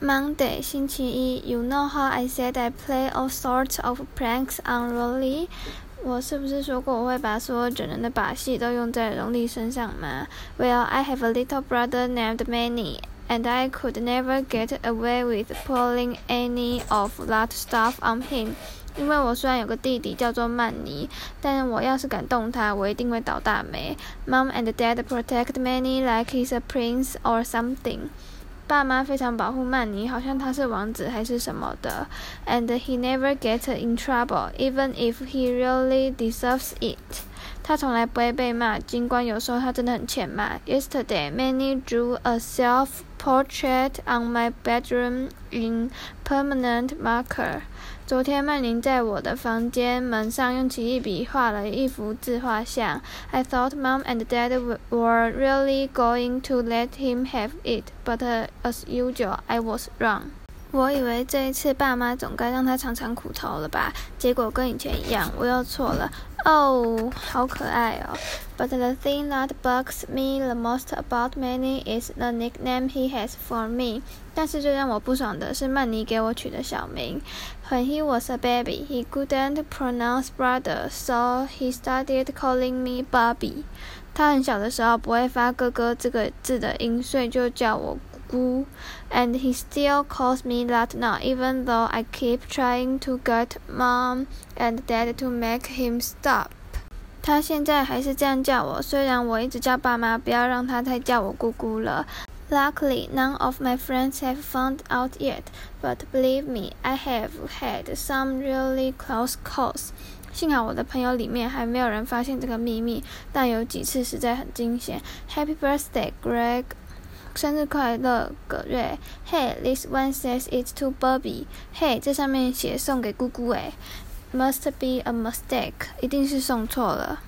Monday 星期一，You know how I said I play all sorts of pranks on Rowley？我是不是说过我会把所有整人的把戏都用在荣利身上吗？Well, I have a little brother named Manny, and I could never get away with pulling any of that stuff on him。因为我虽然有个弟弟叫做曼尼，但我要是敢动他，我一定会倒大霉。Mom and Dad protect Manny like he's a prince or something. 爸妈非常保护曼尼，好像他是王子还是什么的。And he never gets in trouble, even if he really deserves it. 他从来不会被骂，尽管有时候他真的很欠骂。Yesterday, many drew a self-portrait on my bedroom in permanent marker. 昨天，曼宁在我的房间门上用奇异笔画了一幅自画像。I thought Mom and Dad were really going to let him have it, but as usual, I was wrong. 我以为这一次爸妈总该让他尝尝苦头了吧？结果跟以前一样，我又错了。Oh, how oh. But the thing that bugs me the most about Manny is the nickname he has for me. 但是最让我不爽的是曼尼给我取的小名。When he was a baby, he couldn't pronounce brother, so he started calling me Bubby. 他很小的时候不会发“哥哥”这个字的音，所以就叫我 姑，and he still calls me that now, even though I keep trying to get mom and dad to make him stop. 他现在还是这样叫我，虽然我一直叫爸妈不要让他再叫我姑姑了。Luckily, none of my friends have found out yet, but believe me, I have had some really close calls. 幸好我的朋友里面还没有人发现这个秘密，但有几次实在很惊险。Happy birthday, Greg! 生日快乐，葛瑞！Hey，this one says it's to Bobby。Hey，这上面写送给姑姑诶。Must be a mistake，一定是送错了。